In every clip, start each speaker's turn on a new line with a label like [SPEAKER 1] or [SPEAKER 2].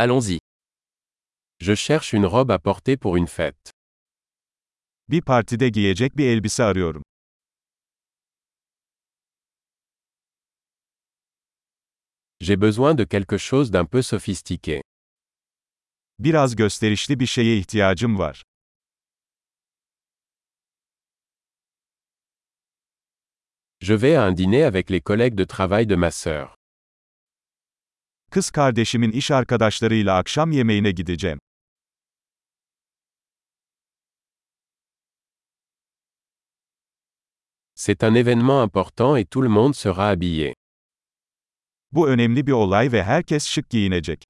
[SPEAKER 1] Allons-y.
[SPEAKER 2] Je cherche une robe à porter pour une fête.
[SPEAKER 3] Bir partide giyecek bir elbise arıyorum.
[SPEAKER 2] J'ai besoin de quelque chose d'un peu sophistiqué.
[SPEAKER 3] Biraz gösterişli bir şeye ihtiyacım var.
[SPEAKER 2] Je vais à un dîner avec les collègues de travail de ma sœur.
[SPEAKER 3] Kız kardeşimin iş arkadaşlarıyla akşam yemeğine gideceğim.
[SPEAKER 2] C'est un événement important et tout le monde sera habillé.
[SPEAKER 3] Bu önemli bir olay ve herkes şık giyinecek.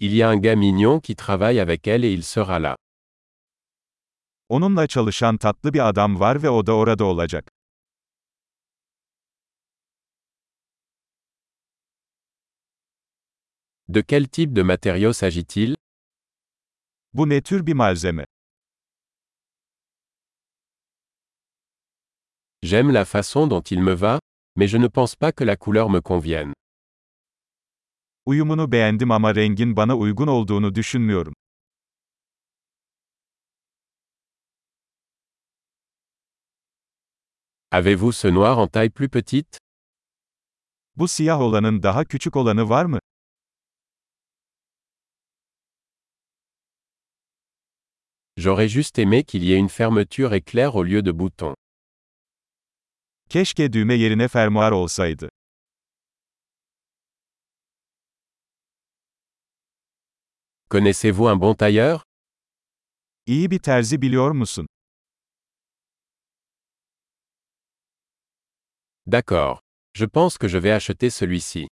[SPEAKER 2] Il y a un gars mignon qui travaille avec elle et il sera là.
[SPEAKER 3] Onunla çalışan tatlı bir adam var ve o da orada olacak.
[SPEAKER 2] De quel type de matériau s'agit-il?
[SPEAKER 3] Bu ne tür bir malzeme?
[SPEAKER 2] J'aime la façon dont il me va, mais je ne pense pas que la couleur me convienne.
[SPEAKER 3] Uyumunu beğendim ama rengin bana uygun olduğunu düşünmüyorum.
[SPEAKER 2] Avez-vous ce noir en taille plus petite?
[SPEAKER 3] Bu siyah olanın daha küçük olanı var mı?
[SPEAKER 2] J'aurais juste aimé qu'il y ait une fermeture éclair au lieu de boutons.
[SPEAKER 3] Keşke düğme yerine fermuar olsaydı.
[SPEAKER 2] Connaissez-vous un bon tailleur?
[SPEAKER 3] İyi bir terzi biliyor musun?
[SPEAKER 2] D'accord. Je pense que je vais acheter celui-ci.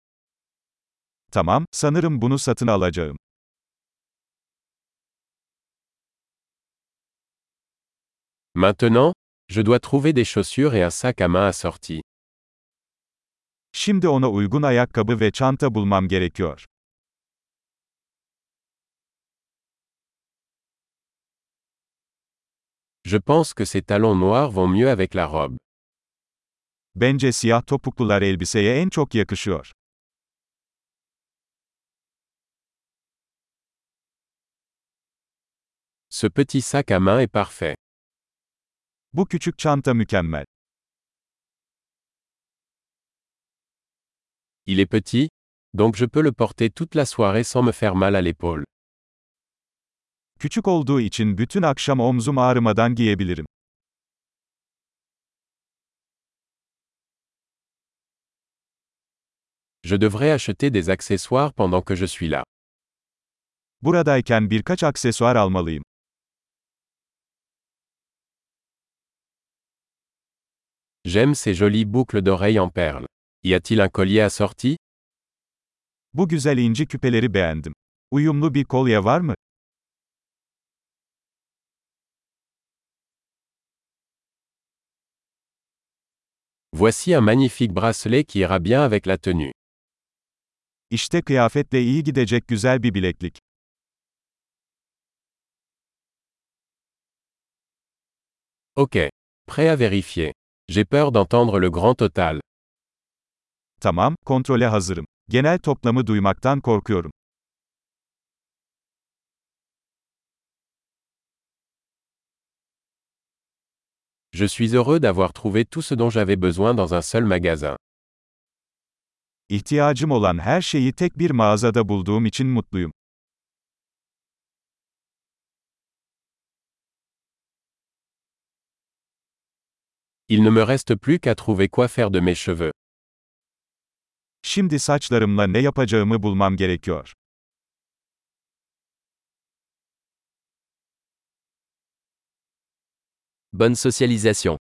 [SPEAKER 3] Tamam, sanırım bunu satın alacağım.
[SPEAKER 2] Maintenant, je dois trouver des chaussures et un sac à main assortis.
[SPEAKER 3] Şimdi ona uygun ayakkabı ve çanta bulmam gerekiyor.
[SPEAKER 2] Je pense que ces talons noirs vont mieux avec la robe.
[SPEAKER 3] Bence siyah topuklular elbiseye en çok yakışıyor.
[SPEAKER 2] Ce petit sac à main est parfait.
[SPEAKER 3] Bu küçük çanta mükemmel.
[SPEAKER 2] Il est petit, donc je peux le porter toute la soirée sans me faire mal à l'épaule.
[SPEAKER 3] Küçük olduğu için bütün akşam omzum ağrımadan giyebilirim.
[SPEAKER 2] Je devrais acheter des accessoires pendant que je suis là.
[SPEAKER 3] Buradayken birkaç aksesuar almalıyım.
[SPEAKER 2] J'aime ces jolies boucles d'oreilles en perles. Y a-t-il un collier assorti?
[SPEAKER 3] Bu güzel inci küpeleri beğendim. Uyumlu bir kolye var mı?
[SPEAKER 2] Voici un magnifique bracelet qui ira bien avec la tenue.
[SPEAKER 3] İşte kıyafetle iyi gidecek güzel bir bileklik.
[SPEAKER 2] Ok. Prêt à vérifier. J'ai peur d'entendre le grand total.
[SPEAKER 3] Tamam, kontrole hazırım. Genel toplamı duymaktan korkuyorum.
[SPEAKER 2] Je suis heureux d'avoir trouvé tout ce dont j'avais besoin dans un seul magasin.
[SPEAKER 3] İhtiyacım olan her şeyi tek bir mağazada bulduğum için mutluyum.
[SPEAKER 2] Il ne me reste plus qu'à trouver quoi faire de mes cheveux.
[SPEAKER 3] Şimdi saçlarımla ne yapacağımı bulmam gerekiyor.
[SPEAKER 1] Bonne socialisation.